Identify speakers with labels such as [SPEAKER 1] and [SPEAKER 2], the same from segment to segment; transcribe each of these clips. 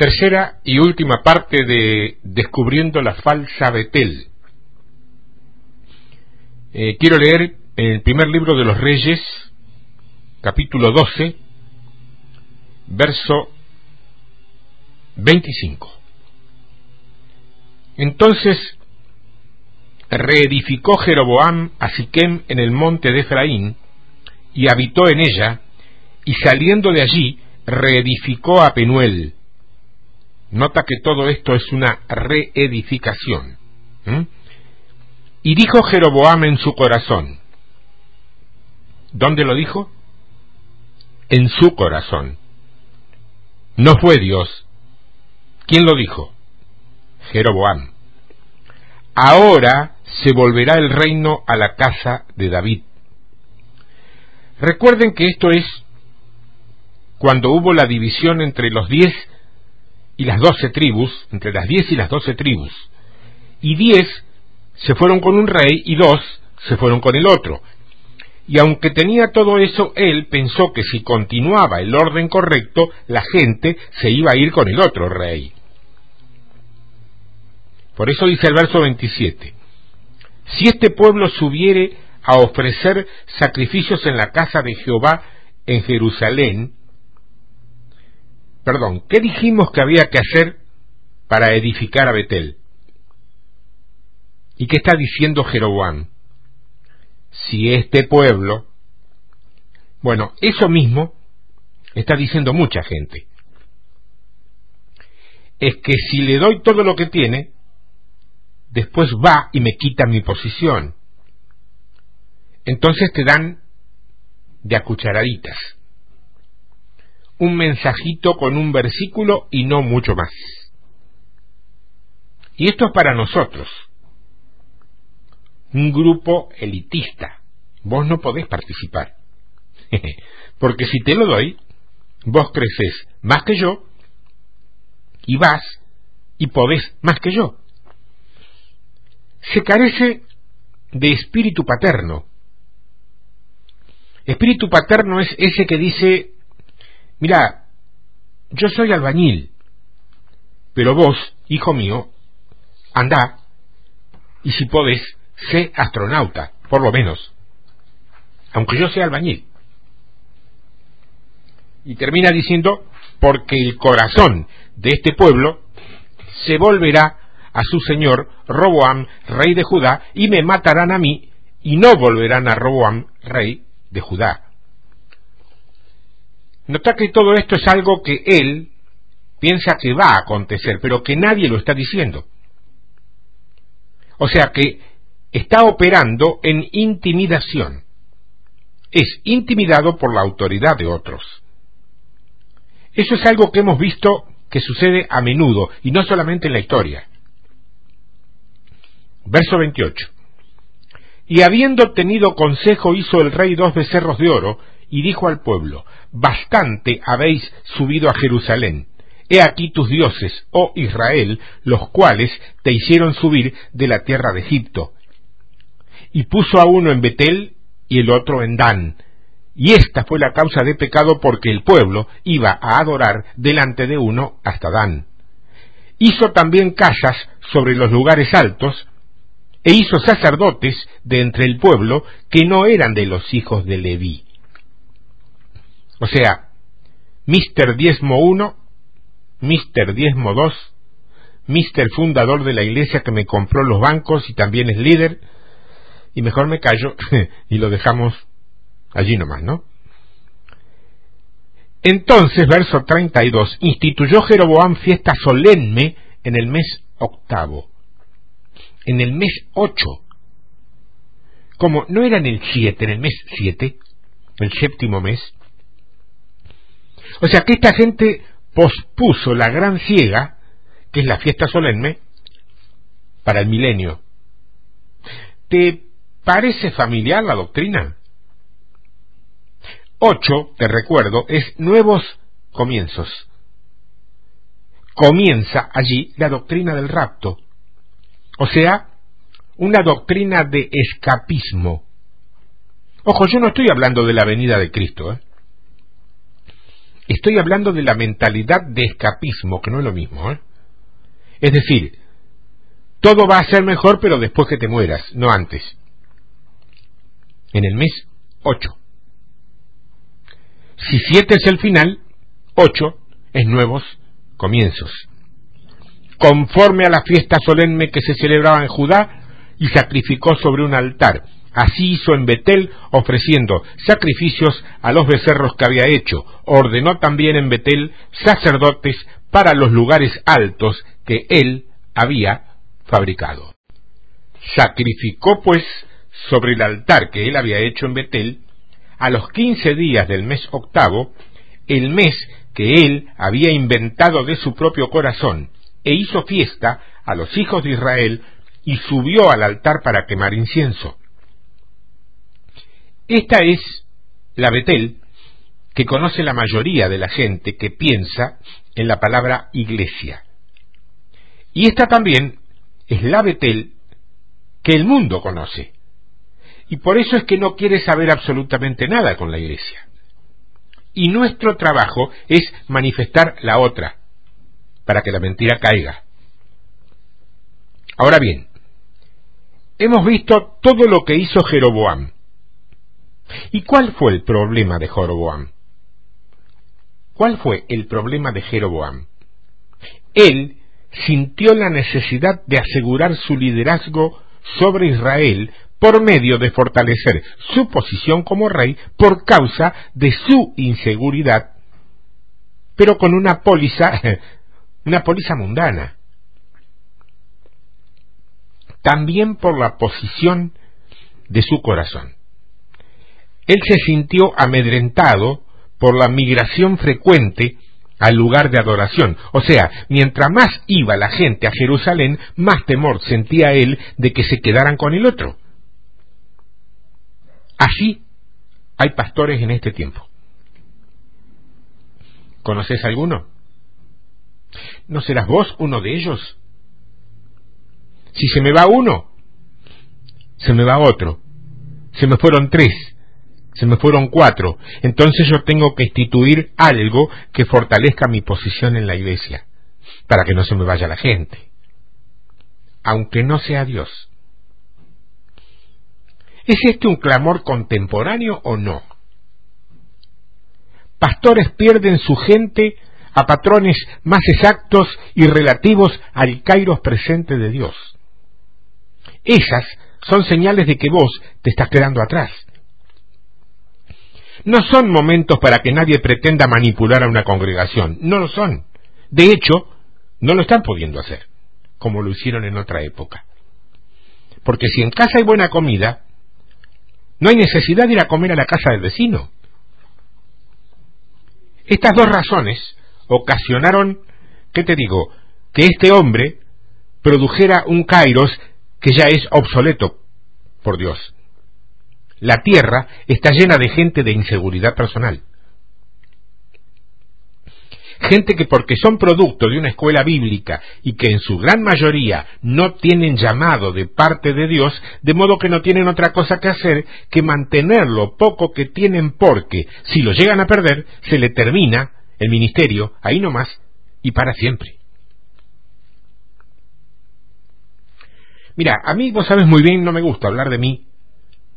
[SPEAKER 1] Tercera y última parte de Descubriendo la falsa Betel. Eh, quiero leer el primer libro de los Reyes, capítulo 12, verso 25. Entonces reedificó Jeroboam a Siquem en el monte de Efraín y habitó en ella, y saliendo de allí reedificó a Penuel. Nota que todo esto es una reedificación. Y dijo Jeroboam en su corazón. ¿Dónde lo dijo? En su corazón. No fue Dios. ¿Quién lo dijo? Jeroboam. Ahora se volverá el reino a la casa de David. Recuerden que esto es cuando hubo la división entre los diez y las doce tribus, entre las diez y las doce tribus, y diez se fueron con un rey y dos se fueron con el otro. Y aunque tenía todo eso, él pensó que si continuaba el orden correcto, la gente se iba a ir con el otro rey. Por eso dice el verso 27, si este pueblo subiere a ofrecer sacrificios en la casa de Jehová en Jerusalén, perdón, ¿qué dijimos que había que hacer para edificar a Betel? ¿Y qué está diciendo Jeroboam? Si este pueblo, bueno, eso mismo está diciendo mucha gente. Es que si le doy todo lo que tiene, después va y me quita mi posición. Entonces te dan de a cucharaditas. Un mensajito con un versículo y no mucho más. Y esto es para nosotros un grupo elitista. Vos no podés participar. Porque si te lo doy, vos creces más que yo y vas y podés más que yo. Se carece de espíritu paterno. Espíritu paterno es ese que dice, mira, yo soy albañil, pero vos, hijo mío, anda y si podés, sé astronauta, por lo menos, aunque yo sea albañil. Y termina diciendo, porque el corazón de este pueblo se volverá a su señor Roboam, rey de Judá, y me matarán a mí, y no volverán a Roboam, rey de Judá. Nota que todo esto es algo que él piensa que va a acontecer, pero que nadie lo está diciendo. O sea que está operando en intimidación. Es intimidado por la autoridad de otros. Eso es algo que hemos visto que sucede a menudo y no solamente en la historia. Verso 28. Y habiendo tenido consejo hizo el rey dos becerros de oro y dijo al pueblo, bastante habéis subido a Jerusalén. He aquí tus dioses, oh Israel, los cuales te hicieron subir de la tierra de Egipto y puso a uno en Betel y el otro en Dan. Y esta fue la causa de pecado porque el pueblo iba a adorar delante de uno hasta Dan. Hizo también casas sobre los lugares altos, e hizo sacerdotes de entre el pueblo que no eran de los hijos de Leví. O sea, Mister Diezmo 1, Mister Diezmo 2, Mister Fundador de la iglesia que me compró los bancos y también es líder, y mejor me callo y lo dejamos allí nomás, ¿no? Entonces, verso 32, instituyó Jeroboam fiesta solemne en el mes octavo, en el mes ocho. Como no era en el siete, en el mes siete, el séptimo mes. O sea que esta gente pospuso la gran ciega, que es la fiesta solemne, para el milenio. ¿Te ¿Parece familiar la doctrina? Ocho, te recuerdo, es nuevos comienzos. Comienza allí la doctrina del rapto, o sea, una doctrina de escapismo. Ojo, yo no estoy hablando de la venida de Cristo. ¿eh? Estoy hablando de la mentalidad de escapismo, que no es lo mismo. ¿eh? Es decir, todo va a ser mejor, pero después que te mueras, no antes. En el mes 8. Si 7 es el final, 8 es nuevos comienzos. Conforme a la fiesta solemne que se celebraba en Judá, y sacrificó sobre un altar. Así hizo en Betel, ofreciendo sacrificios a los becerros que había hecho. Ordenó también en Betel sacerdotes para los lugares altos que él había fabricado. Sacrificó pues sobre el altar que él había hecho en Betel, a los quince días del mes octavo, el mes que él había inventado de su propio corazón, e hizo fiesta a los hijos de Israel, y subió al altar para quemar incienso. Esta es la Betel que conoce la mayoría de la gente que piensa en la palabra iglesia. Y esta también es la Betel que el mundo conoce. Y por eso es que no quiere saber absolutamente nada con la iglesia. Y nuestro trabajo es manifestar la otra, para que la mentira caiga. Ahora bien, hemos visto todo lo que hizo Jeroboam. ¿Y cuál fue el problema de Jeroboam? ¿Cuál fue el problema de Jeroboam? Él sintió la necesidad de asegurar su liderazgo sobre Israel por medio de fortalecer su posición como rey por causa de su inseguridad, pero con una póliza, una póliza mundana. También por la posición de su corazón. Él se sintió amedrentado por la migración frecuente al lugar de adoración. O sea, mientras más iba la gente a Jerusalén, más temor sentía él de que se quedaran con el otro. Así hay pastores en este tiempo. ¿Conoces alguno? ¿No serás vos uno de ellos? Si se me va uno, se me va otro. Se me fueron tres, se me fueron cuatro. Entonces yo tengo que instituir algo que fortalezca mi posición en la iglesia, para que no se me vaya la gente. Aunque no sea Dios. ¿Es este un clamor contemporáneo o no? Pastores pierden su gente a patrones más exactos y relativos al kairos presente de Dios. Esas son señales de que vos te estás quedando atrás. No son momentos para que nadie pretenda manipular a una congregación, no lo son. De hecho, no lo están pudiendo hacer, como lo hicieron en otra época. Porque si en casa hay buena comida, no hay necesidad de ir a comer a la casa del vecino. Estas dos razones ocasionaron, ¿qué te digo?, que este hombre produjera un kairos que ya es obsoleto por Dios. La tierra está llena de gente de inseguridad personal. Gente que porque son producto de una escuela bíblica y que en su gran mayoría no tienen llamado de parte de Dios, de modo que no tienen otra cosa que hacer que mantener lo poco que tienen porque, si lo llegan a perder, se le termina el ministerio ahí nomás y para siempre. Mira, a mí vos sabes muy bien, no me gusta hablar de mí,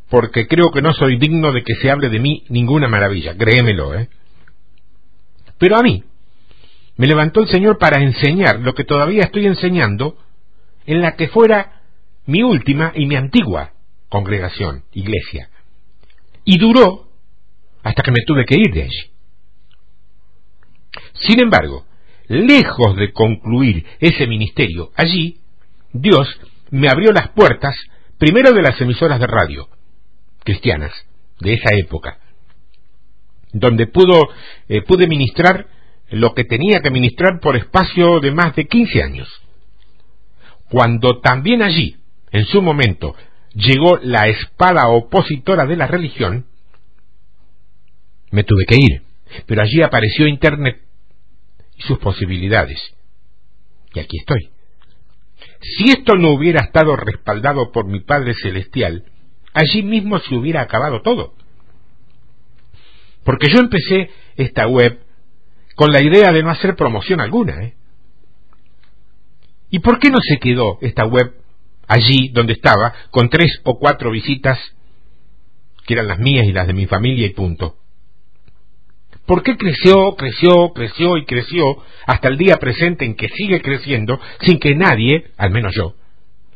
[SPEAKER 1] porque creo que no soy digno de que se hable de mí ninguna maravilla, créemelo, ¿eh? Pero a mí me levantó el Señor para enseñar lo que todavía estoy enseñando en la que fuera mi última y mi antigua congregación, iglesia. Y duró hasta que me tuve que ir de allí. Sin embargo, lejos de concluir ese ministerio allí, Dios me abrió las puertas primero de las emisoras de radio cristianas de esa época, donde pudo, eh, pude ministrar lo que tenía que ministrar por espacio de más de 15 años. Cuando también allí, en su momento, llegó la espada opositora de la religión, me tuve que ir, pero allí apareció Internet y sus posibilidades. Y aquí estoy. Si esto no hubiera estado respaldado por mi Padre Celestial, allí mismo se hubiera acabado todo. Porque yo empecé esta web con la idea de no hacer promoción alguna. ¿eh? ¿Y por qué no se quedó esta web allí donde estaba, con tres o cuatro visitas, que eran las mías y las de mi familia y punto? ¿Por qué creció, creció, creció y creció hasta el día presente en que sigue creciendo sin que nadie, al menos yo,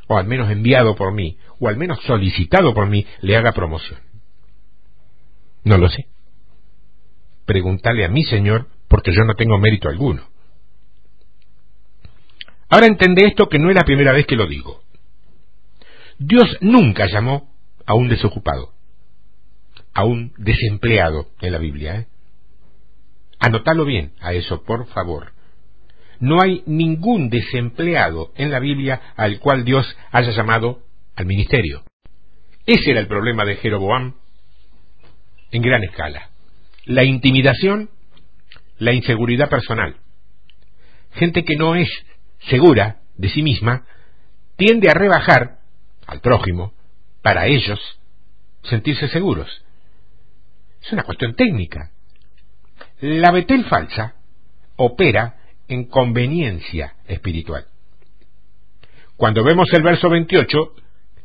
[SPEAKER 1] o al menos enviado por mí, o al menos solicitado por mí, le haga promoción? No lo sé. Pregúntale a mi Señor, porque yo no tengo mérito alguno. Ahora entendé esto que no es la primera vez que lo digo. Dios nunca llamó a un desocupado, a un desempleado en la Biblia. ¿eh? Anotalo bien a eso, por favor. No hay ningún desempleado en la Biblia al cual Dios haya llamado al ministerio. Ese era el problema de Jeroboam en gran escala. La intimidación, la inseguridad personal. Gente que no es segura de sí misma tiende a rebajar al prójimo para ellos sentirse seguros. Es una cuestión técnica. La Betel falsa opera en conveniencia espiritual. Cuando vemos el verso 28,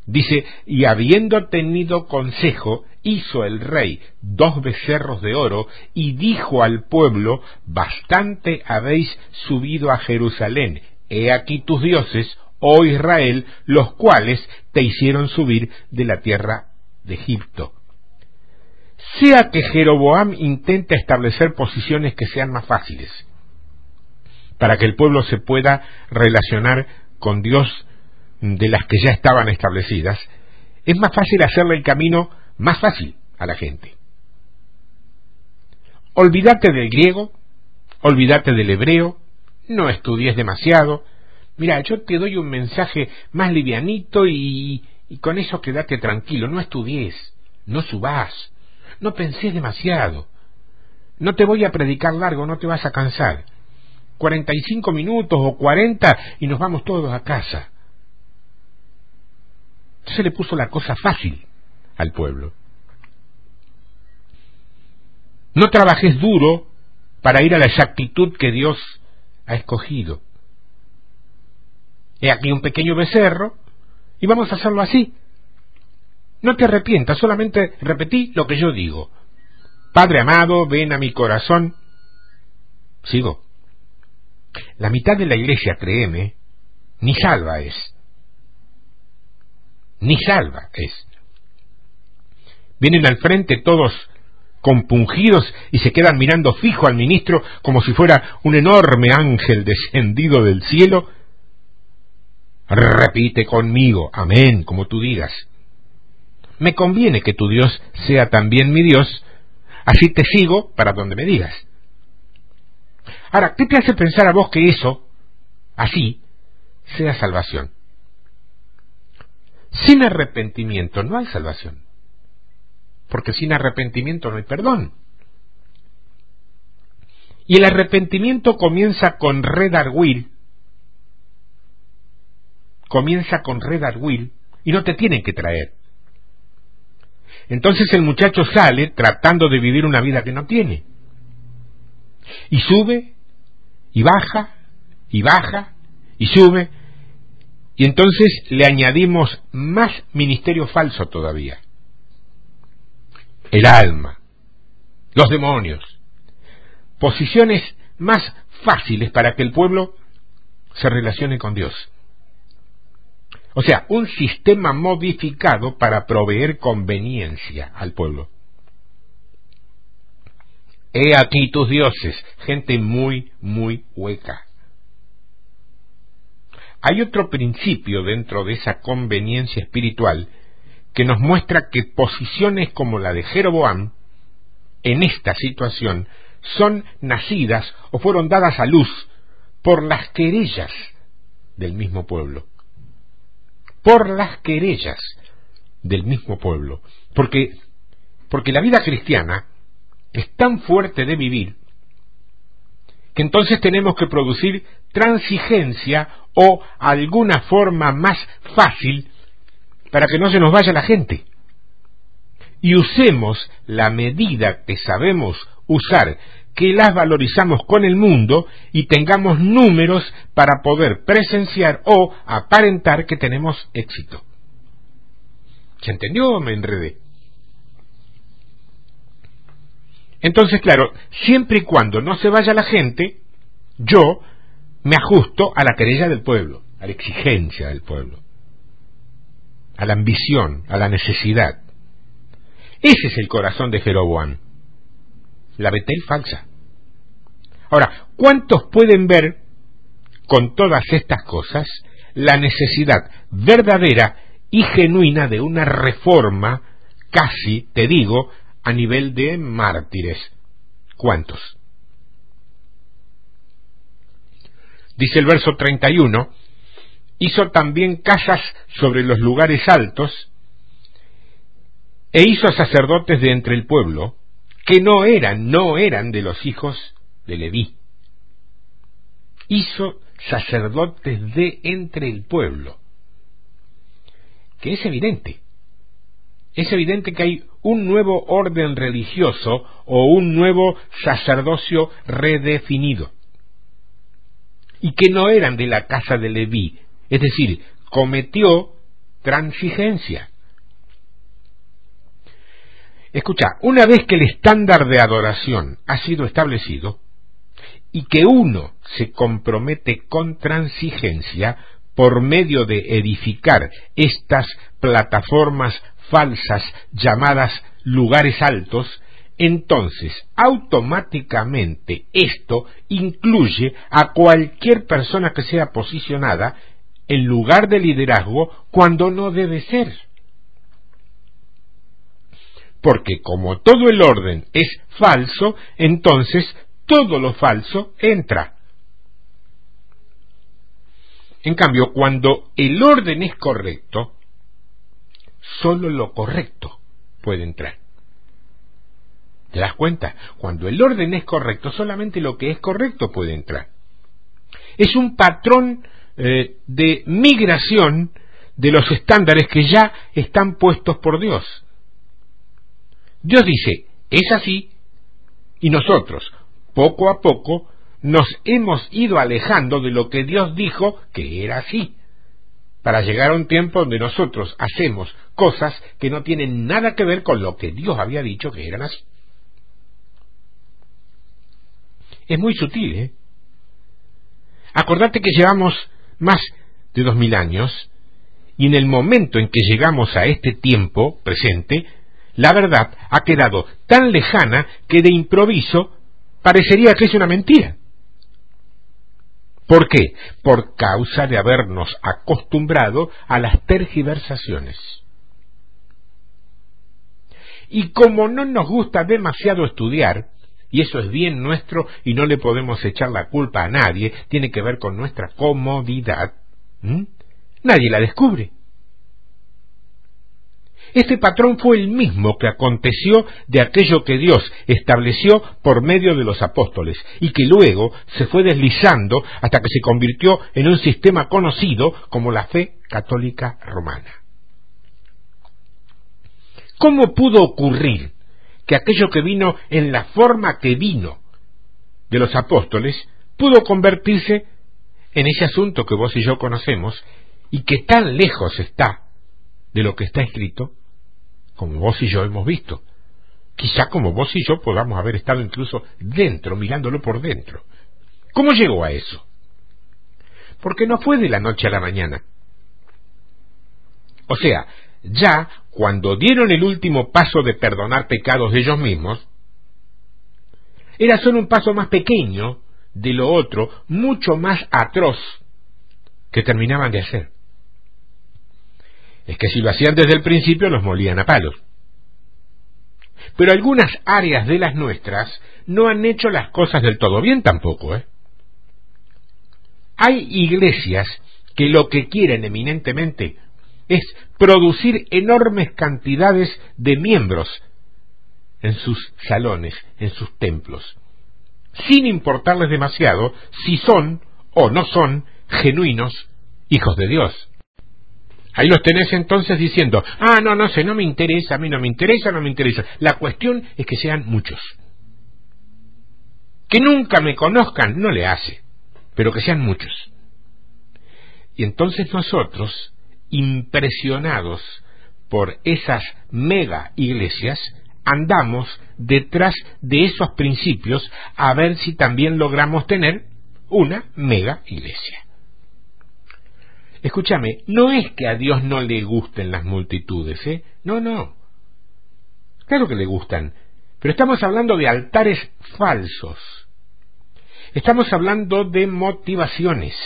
[SPEAKER 1] dice, y habiendo tenido consejo, hizo el rey dos becerros de oro y dijo al pueblo, bastante habéis subido a Jerusalén, he aquí tus dioses, oh Israel, los cuales te hicieron subir de la tierra de Egipto. Sea que Jeroboam intenta establecer posiciones que sean más fáciles, para que el pueblo se pueda relacionar con Dios de las que ya estaban establecidas, es más fácil hacerle el camino más fácil a la gente. Olvídate del griego, olvídate del hebreo, no estudies demasiado. Mira, yo te doy un mensaje más livianito y, con eso quédate tranquilo, no estudies, no subás, no pensé demasiado. No te voy a predicar largo, no te vas a cansar. Cuarenta y cinco minutos o cuarenta y nos vamos todos a casa. Se le puso la cosa fácil al pueblo. No trabajes duro para ir a la exactitud que Dios ha escogido. He aquí un pequeño becerro y vamos a hacerlo así. No te arrepientas, solamente repetí lo que yo digo. Padre amado, ven a mi corazón. Sigo. La mitad de la iglesia, créeme, ni salva es. Ni salva es. Vienen al frente todos compungidos y se quedan mirando fijo al ministro como si fuera un enorme ángel descendido del cielo. Repite conmigo, amén, como tú digas me conviene que tu Dios sea también mi Dios, así te sigo para donde me digas. Ahora, ¿qué te hace pensar a vos que eso, así, sea salvación? Sin arrepentimiento no hay salvación, porque sin arrepentimiento no hay perdón. Y el arrepentimiento comienza con redarguir, comienza con redarguir, y no te tienen que traer. Entonces el muchacho sale tratando de vivir una vida que no tiene. Y sube, y baja, y baja, y sube, y entonces le añadimos más ministerio falso todavía. El alma, los demonios, posiciones más fáciles para que el pueblo se relacione con Dios. O sea, un sistema modificado para proveer conveniencia al pueblo. He aquí tus dioses, gente muy, muy hueca. Hay otro principio dentro de esa conveniencia espiritual que nos muestra que posiciones como la de Jeroboam, en esta situación, son nacidas o fueron dadas a luz por las querellas del mismo pueblo por las querellas del mismo pueblo. Porque, porque la vida cristiana es tan fuerte de vivir que entonces tenemos que producir transigencia o alguna forma más fácil para que no se nos vaya la gente. Y usemos la medida que sabemos usar que las valorizamos con el mundo y tengamos números para poder presenciar o aparentar que tenemos éxito. ¿Se entendió o me enredé? Entonces, claro, siempre y cuando no se vaya la gente, yo me ajusto a la querella del pueblo, a la exigencia del pueblo, a la ambición, a la necesidad. Ese es el corazón de Jeroboam, la Betel falsa. Ahora, ¿cuántos pueden ver con todas estas cosas la necesidad verdadera y genuina de una reforma, casi, te digo, a nivel de mártires? ¿Cuántos? Dice el verso 31, hizo también casas sobre los lugares altos, e hizo sacerdotes de entre el pueblo, que no eran, no eran de los hijos de Leví. Hizo sacerdotes de entre el pueblo, que es evidente. Es evidente que hay un nuevo orden religioso o un nuevo sacerdocio redefinido y que no eran de la casa de Leví, es decir, cometió transigencia. Escucha, una vez que el estándar de adoración ha sido establecido y que uno se compromete con transigencia por medio de edificar estas plataformas falsas llamadas lugares altos, entonces automáticamente esto incluye a cualquier persona que sea posicionada en lugar de liderazgo cuando no debe ser. Porque como todo el orden es falso, entonces todo lo falso entra. En cambio, cuando el orden es correcto, solo lo correcto puede entrar. ¿Te das cuenta? Cuando el orden es correcto, solamente lo que es correcto puede entrar. Es un patrón eh, de migración de los estándares que ya están puestos por Dios. Dios dice, es así, y nosotros, poco a poco, nos hemos ido alejando de lo que Dios dijo que era así, para llegar a un tiempo donde nosotros hacemos cosas que no tienen nada que ver con lo que Dios había dicho que eran así. Es muy sutil, ¿eh? Acordate que llevamos más de dos mil años y en el momento en que llegamos a este tiempo presente, la verdad ha quedado tan lejana que de improviso parecería que es una mentira. ¿Por qué? Por causa de habernos acostumbrado a las tergiversaciones. Y como no nos gusta demasiado estudiar, y eso es bien nuestro y no le podemos echar la culpa a nadie, tiene que ver con nuestra comodidad. Nadie la descubre. Este patrón fue el mismo que aconteció de aquello que Dios estableció por medio de los apóstoles y que luego se fue deslizando hasta que se convirtió en un sistema conocido como la fe católica romana. ¿Cómo pudo ocurrir que aquello que vino en la forma que vino de los apóstoles pudo convertirse en ese asunto que vos y yo conocemos y que tan lejos está de lo que está escrito como vos y yo hemos visto. Quizá como vos y yo podamos haber estado incluso dentro, mirándolo por dentro. ¿Cómo llegó a eso? Porque no fue de la noche a la mañana. O sea, ya cuando dieron el último paso de perdonar pecados de ellos mismos, era solo un paso más pequeño de lo otro, mucho más atroz, que terminaban de hacer. Es que si lo hacían desde el principio los molían a palos. Pero algunas áreas de las nuestras no han hecho las cosas del todo bien tampoco, ¿eh? Hay iglesias que lo que quieren eminentemente es producir enormes cantidades de miembros en sus salones, en sus templos, sin importarles demasiado si son o no son genuinos hijos de Dios. Ahí los tenés entonces diciendo, ah, no, no sé, no me interesa, a mí no me interesa, no me interesa. La cuestión es que sean muchos. Que nunca me conozcan no le hace, pero que sean muchos. Y entonces nosotros, impresionados por esas mega iglesias, andamos detrás de esos principios a ver si también logramos tener una mega iglesia. Escúchame, no es que a Dios no le gusten las multitudes, ¿eh? No, no. Claro que le gustan, pero estamos hablando de altares falsos. Estamos hablando de motivaciones.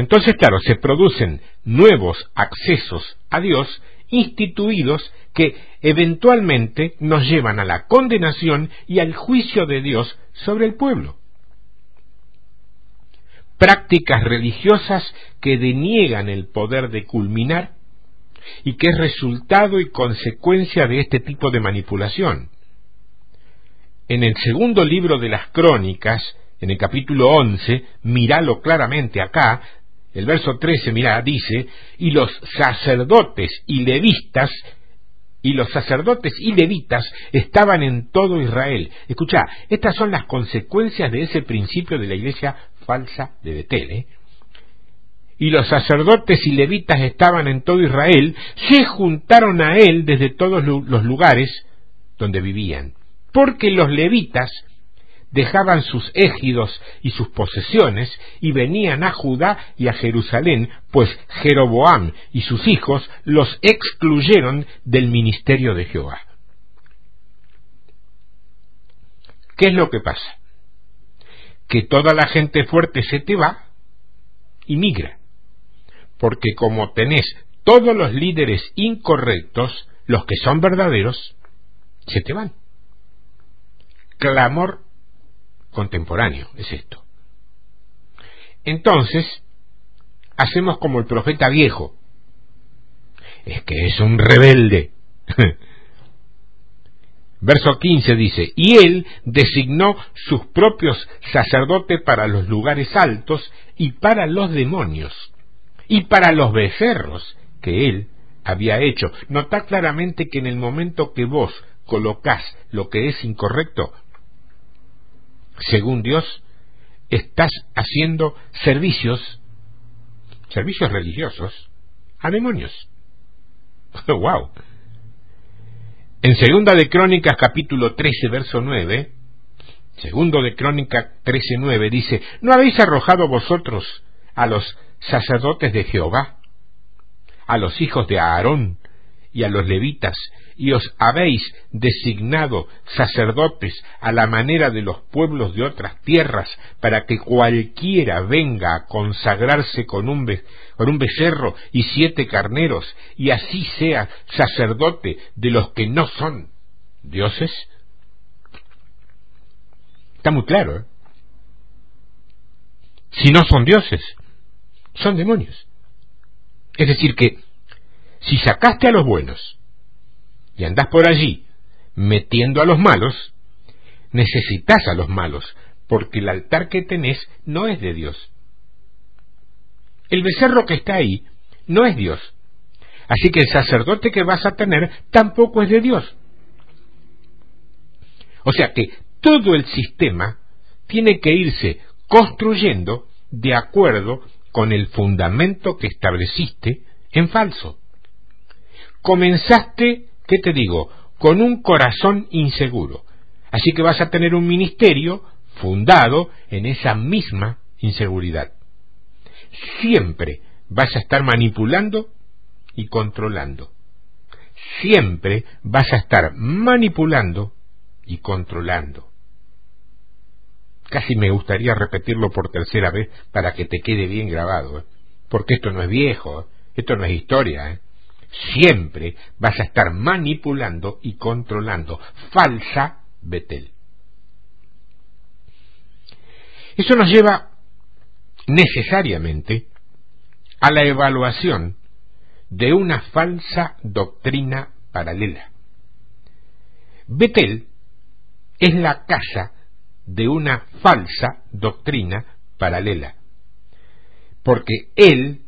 [SPEAKER 1] Entonces, claro, se producen nuevos accesos a Dios instituidos que eventualmente nos llevan a la condenación y al juicio de Dios sobre el pueblo. Prácticas religiosas que deniegan el poder de culminar y que es resultado y consecuencia de este tipo de manipulación. En el segundo libro de las crónicas, en el capítulo 11, míralo claramente acá, el verso 13, mira, dice, y los sacerdotes y levistas, y los sacerdotes y levitas estaban en todo Israel. Escucha, estas son las consecuencias de ese principio de la iglesia falsa de Betel. ¿eh? Y los sacerdotes y levitas estaban en todo Israel, se juntaron a él desde todos los lugares donde vivían. Porque los levitas dejaban sus égidos y sus posesiones y venían a Judá y a Jerusalén, pues Jeroboam y sus hijos los excluyeron del ministerio de Jehová. ¿Qué es lo que pasa? Que toda la gente fuerte se te va y migra, porque como tenés todos los líderes incorrectos, los que son verdaderos, se te van. Clamor contemporáneo es esto. Entonces, hacemos como el profeta viejo. Es que es un rebelde. Verso 15 dice, y él designó sus propios sacerdotes para los lugares altos y para los demonios y para los becerros que él había hecho. Nota claramente que en el momento que vos colocás lo que es incorrecto, según Dios, estás haciendo servicios, servicios religiosos, a demonios. ¡Wow! En Segunda de Crónicas capítulo 13 verso 9, Segundo de Crónicas 13 9 dice, ¿no habéis arrojado vosotros a los sacerdotes de Jehová, a los hijos de Aarón y a los levitas y os habéis designado sacerdotes a la manera de los pueblos de otras tierras, para que cualquiera venga a consagrarse con un, con un becerro y siete carneros, y así sea sacerdote de los que no son dioses? Está muy claro, ¿eh? Si no son dioses, son demonios. Es decir, que si sacaste a los buenos y andás por allí metiendo a los malos, necesitas a los malos, porque el altar que tenés no es de Dios. El becerro que está ahí no es Dios. Así que el sacerdote que vas a tener tampoco es de Dios. O sea que todo el sistema tiene que irse construyendo de acuerdo con el fundamento que estableciste en falso. Comenzaste ¿qué te digo? Con un corazón inseguro. Así que vas a tener un ministerio fundado en esa misma inseguridad. Siempre vas a estar manipulando y controlando. Siempre vas a estar manipulando y controlando. Casi me gustaría repetirlo por tercera vez para que te quede bien grabado, ¿eh? porque esto no es viejo, ¿eh? esto no es historia. ¿eh? Siempre vas a estar manipulando y controlando. Falsa Betel. Eso nos lleva necesariamente a la evaluación de una falsa doctrina paralela. Betel es la casa de una falsa doctrina paralela, porque él,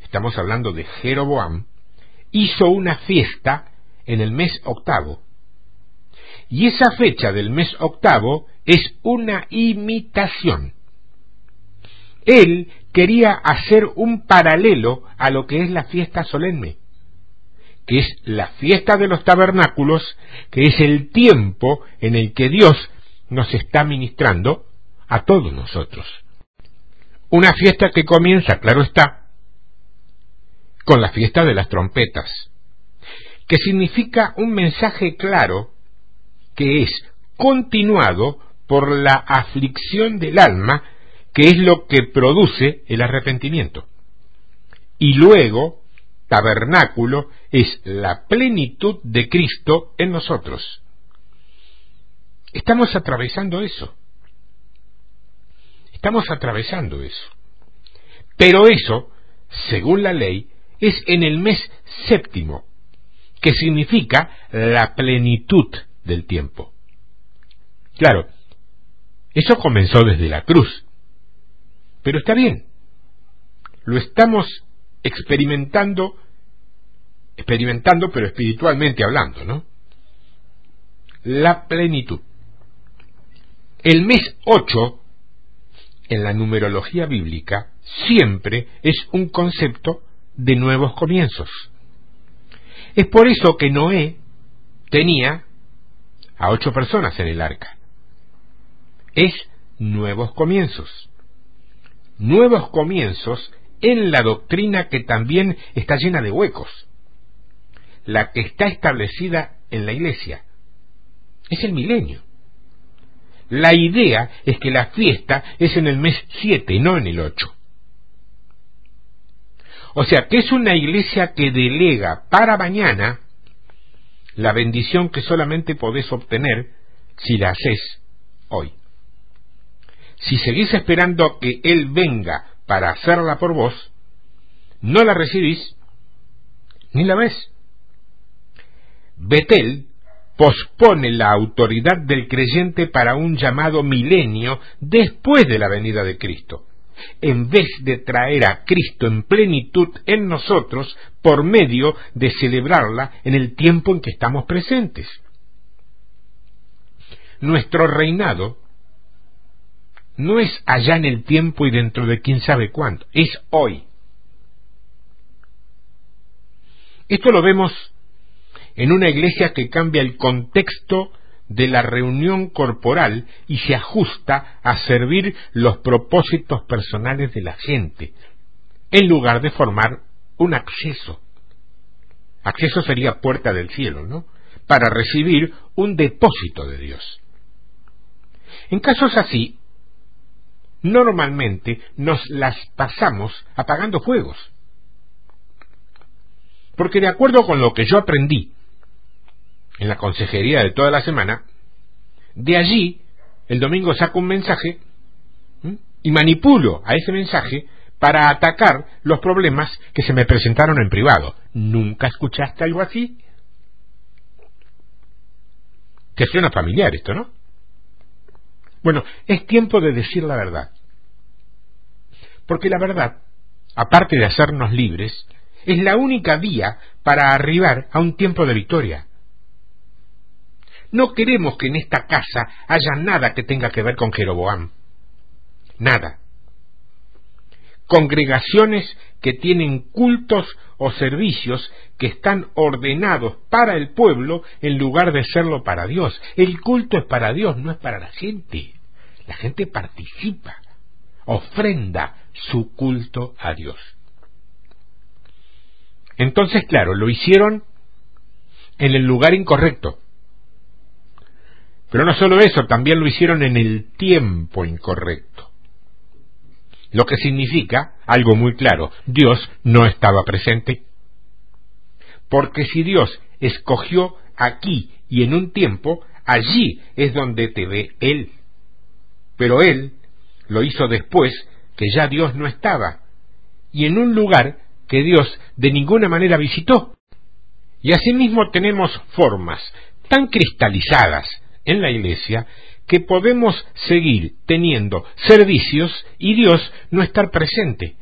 [SPEAKER 1] estamos hablando de Jeroboam, hizo una fiesta en el mes octavo. Y esa fecha del mes octavo es una imitación. Él quería hacer un paralelo a lo que es la fiesta solemne, que es la fiesta de los tabernáculos, que es el tiempo en el que Dios nos está ministrando a todos nosotros. Una fiesta que comienza, claro está, con la fiesta de las trompetas, que significa un mensaje claro que es continuado por la aflicción del alma, que es lo que produce el arrepentimiento. Y luego, tabernáculo es la plenitud de Cristo en nosotros. Estamos atravesando eso. Estamos atravesando eso. Pero eso, según la ley, es en el mes séptimo, que significa la plenitud del tiempo. Claro, eso comenzó desde la cruz. Pero está bien. Lo estamos experimentando, experimentando pero espiritualmente hablando, ¿no? La plenitud. El mes 8 en la numerología bíblica siempre es un concepto de nuevos comienzos. Es por eso que Noé tenía a ocho personas en el arca. Es nuevos comienzos. Nuevos comienzos en la doctrina que también está llena de huecos. La que está establecida en la iglesia. Es el milenio. La idea es que la fiesta es en el mes 7, no en el 8. O sea, que es una iglesia que delega para mañana la bendición que solamente podés obtener si la haces hoy. Si seguís esperando que Él venga para hacerla por vos, no la recibís ni la ves. Betel pospone la autoridad del creyente para un llamado milenio después de la venida de Cristo, en vez de traer a Cristo en plenitud en nosotros por medio de celebrarla en el tiempo en que estamos presentes. Nuestro reinado no es allá en el tiempo y dentro de quién sabe cuánto, es hoy. Esto lo vemos en una iglesia que cambia el contexto de la reunión corporal y se ajusta a servir los propósitos personales de la gente, en lugar de formar un acceso. Acceso sería puerta del cielo, ¿no? Para recibir un depósito de Dios. En casos así, normalmente nos las pasamos apagando fuegos. Porque de acuerdo con lo que yo aprendí en la consejería de toda la semana, de allí el domingo saco un mensaje y manipulo a ese mensaje para atacar los problemas que se me presentaron en privado. ¿Nunca escuchaste algo así? Te suena familiar esto, ¿no? Bueno, es tiempo de decir la verdad. Porque la verdad, aparte de hacernos libres, es la única vía para arribar a un tiempo de victoria. No queremos que en esta casa haya nada que tenga que ver con Jeroboam. Nada. Congregaciones que tienen cultos o servicios que están ordenados para el pueblo en lugar de serlo para Dios. El culto es para Dios, no es para la gente. La gente participa, ofrenda su culto a Dios. Entonces, claro, lo hicieron en el lugar incorrecto. Pero no solo eso, también lo hicieron en el tiempo incorrecto. Lo que significa, algo muy claro, Dios no estaba presente. Porque si Dios escogió aquí y en un tiempo, allí es donde te ve Él. Pero Él lo hizo después que ya Dios no estaba, y en un lugar que Dios de ninguna manera visitó. Y asimismo tenemos formas tan cristalizadas en la iglesia que podemos seguir teniendo servicios y Dios no estar presente.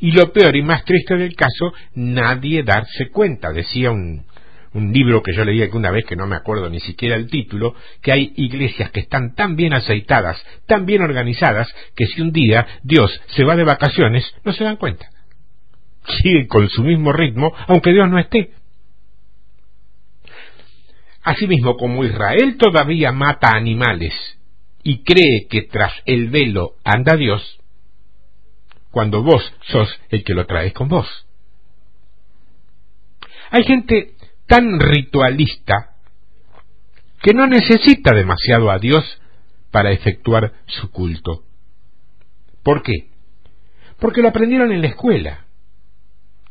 [SPEAKER 1] Y lo peor y más triste del caso, nadie darse cuenta, decía un, un libro que yo leí alguna vez que no me acuerdo ni siquiera el título, que hay iglesias que están tan bien aceitadas, tan bien organizadas, que si un día Dios se va de vacaciones, no se dan cuenta. Siguen con su mismo ritmo, aunque Dios no esté. Asimismo, como Israel todavía mata animales y cree que tras el velo anda Dios, cuando vos sos el que lo traes con vos. Hay gente tan ritualista que no necesita demasiado a Dios para efectuar su culto. ¿Por qué? Porque lo aprendieron en la escuela.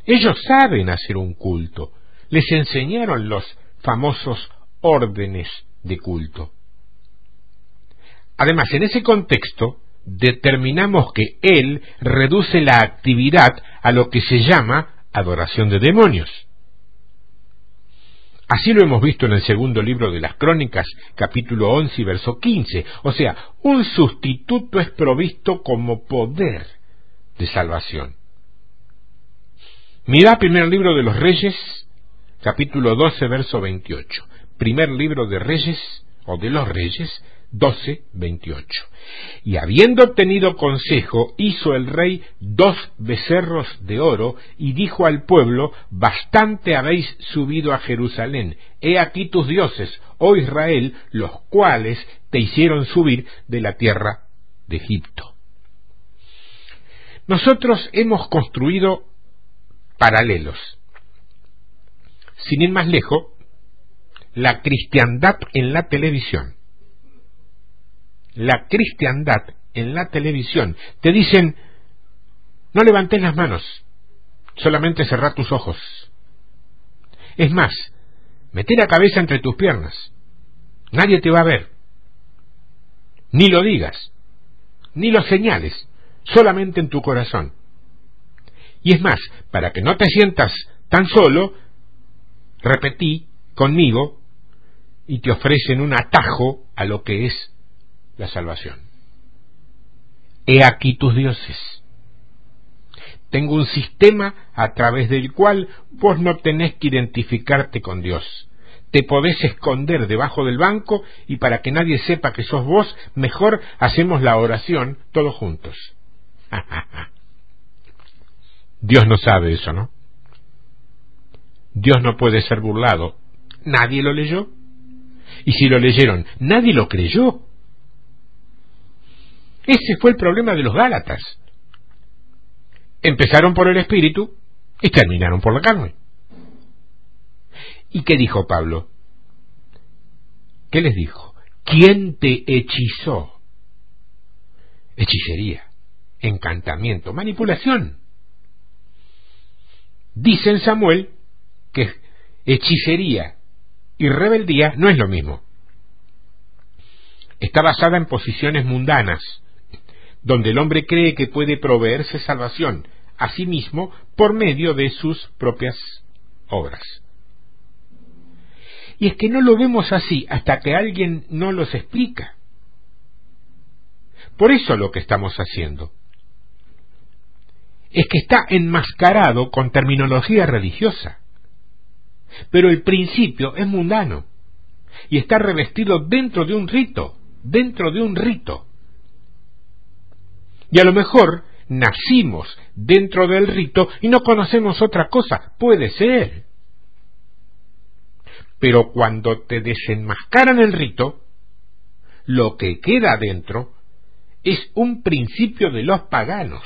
[SPEAKER 1] Ellos saben hacer un culto. Les enseñaron los famosos órdenes de culto. Además, en ese contexto, determinamos que Él reduce la actividad a lo que se llama adoración de demonios. Así lo hemos visto en el segundo libro de las Crónicas, capítulo 11 y verso 15. O sea, un sustituto es provisto como poder de salvación. Mira primer libro de los Reyes, capítulo 12, verso 28. Primer libro de Reyes, o de los Reyes, 12, 28. Y habiendo obtenido consejo, hizo el rey dos becerros de oro y dijo al pueblo, bastante habéis subido a Jerusalén. He aquí tus dioses, oh Israel, los cuales te hicieron subir de la tierra de Egipto. Nosotros hemos construido paralelos. Sin ir más lejos, la cristiandad en la televisión la cristiandad en la televisión. Te dicen, no levantes las manos, solamente cerrá tus ojos. Es más, mete la cabeza entre tus piernas. Nadie te va a ver. Ni lo digas, ni lo señales, solamente en tu corazón. Y es más, para que no te sientas tan solo, repetí conmigo y te ofrecen un atajo a lo que es la salvación. He aquí tus dioses. Tengo un sistema a través del cual vos no tenés que identificarte con Dios. Te podés esconder debajo del banco y para que nadie sepa que sos vos, mejor hacemos la oración todos juntos. Dios no sabe eso, ¿no? Dios no puede ser burlado. Nadie lo leyó. Y si lo leyeron, nadie lo creyó. Ese fue el problema de los Gálatas. Empezaron por el Espíritu y terminaron por la carne. ¿Y qué dijo Pablo? ¿Qué les dijo? ¿Quién te hechizó? Hechicería, encantamiento, manipulación. Dice en Samuel que hechicería y rebeldía no es lo mismo. Está basada en posiciones mundanas, donde el hombre cree que puede proveerse salvación a sí mismo por medio de sus propias obras. Y es que no lo vemos así hasta que alguien no los explica. Por eso lo que estamos haciendo es que está enmascarado con terminología religiosa. Pero el principio es mundano y está revestido dentro de un rito, dentro de un rito. Y a lo mejor nacimos dentro del rito y no conocemos otra cosa. Puede ser. Pero cuando te desenmascaran el rito, lo que queda dentro es un principio de los paganos.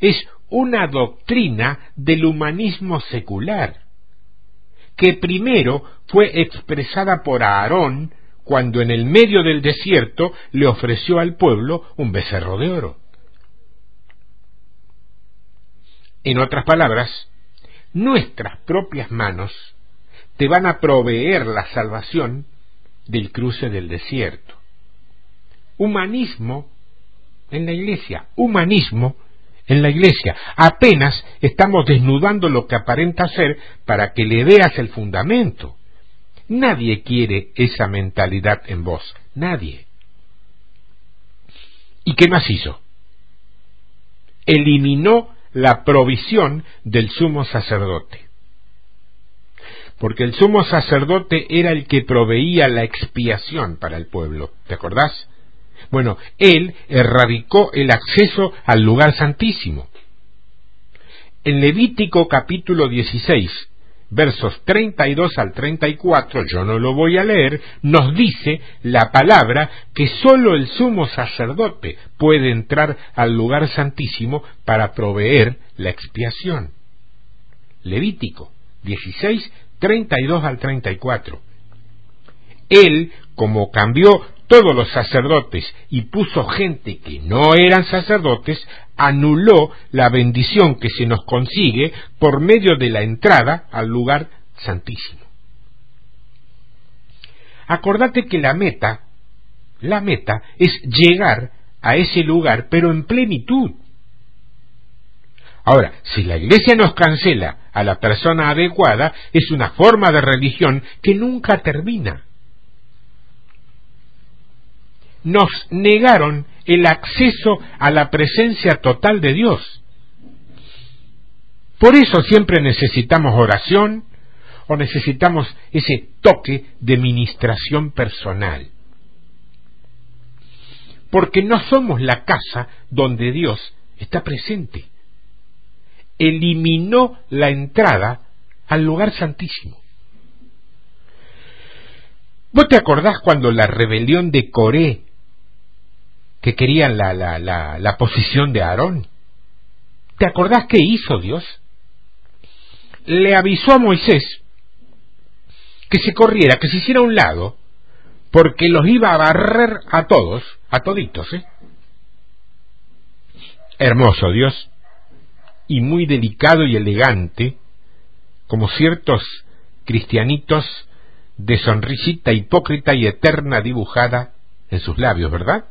[SPEAKER 1] Es una doctrina del humanismo secular, que primero fue expresada por Aarón cuando en el medio del desierto le ofreció al pueblo un becerro de oro. En otras palabras, nuestras propias manos te van a proveer la salvación del cruce del desierto. Humanismo en la iglesia, humanismo en la iglesia. Apenas estamos desnudando lo que aparenta ser para que le veas el fundamento. Nadie quiere esa mentalidad en vos. Nadie. ¿Y qué más hizo? Eliminó la provisión del sumo sacerdote. porque el sumo sacerdote era el que proveía la expiación para el pueblo. ¿Te acordás? Bueno, él erradicó el acceso al lugar santísimo. En Levítico capítulo 16, versos 32 al 34, yo no lo voy a leer, nos dice la palabra que sólo el sumo sacerdote puede entrar al lugar santísimo para proveer la expiación. Levítico 16, 32 al 34. Él, como cambió todos los sacerdotes y puso gente que no eran sacerdotes, anuló la bendición que se nos consigue por medio de la entrada al lugar santísimo. Acordate que la meta, la meta es llegar a ese lugar, pero en plenitud. Ahora, si la iglesia nos cancela a la persona adecuada, es una forma de religión que nunca termina nos negaron el acceso a la presencia total de Dios. Por eso siempre necesitamos oración o necesitamos ese toque de ministración personal. Porque no somos la casa donde Dios está presente. Eliminó la entrada al lugar santísimo. ¿Vos te acordás cuando la rebelión de Coré que querían la, la, la, la posición de Aarón. ¿Te acordás qué hizo Dios? Le avisó a Moisés que se corriera, que se hiciera a un lado, porque los iba a barrer a todos, a toditos, ¿eh? Hermoso Dios, y muy delicado y elegante, como ciertos cristianitos de sonrisita hipócrita y eterna dibujada en sus labios, ¿verdad?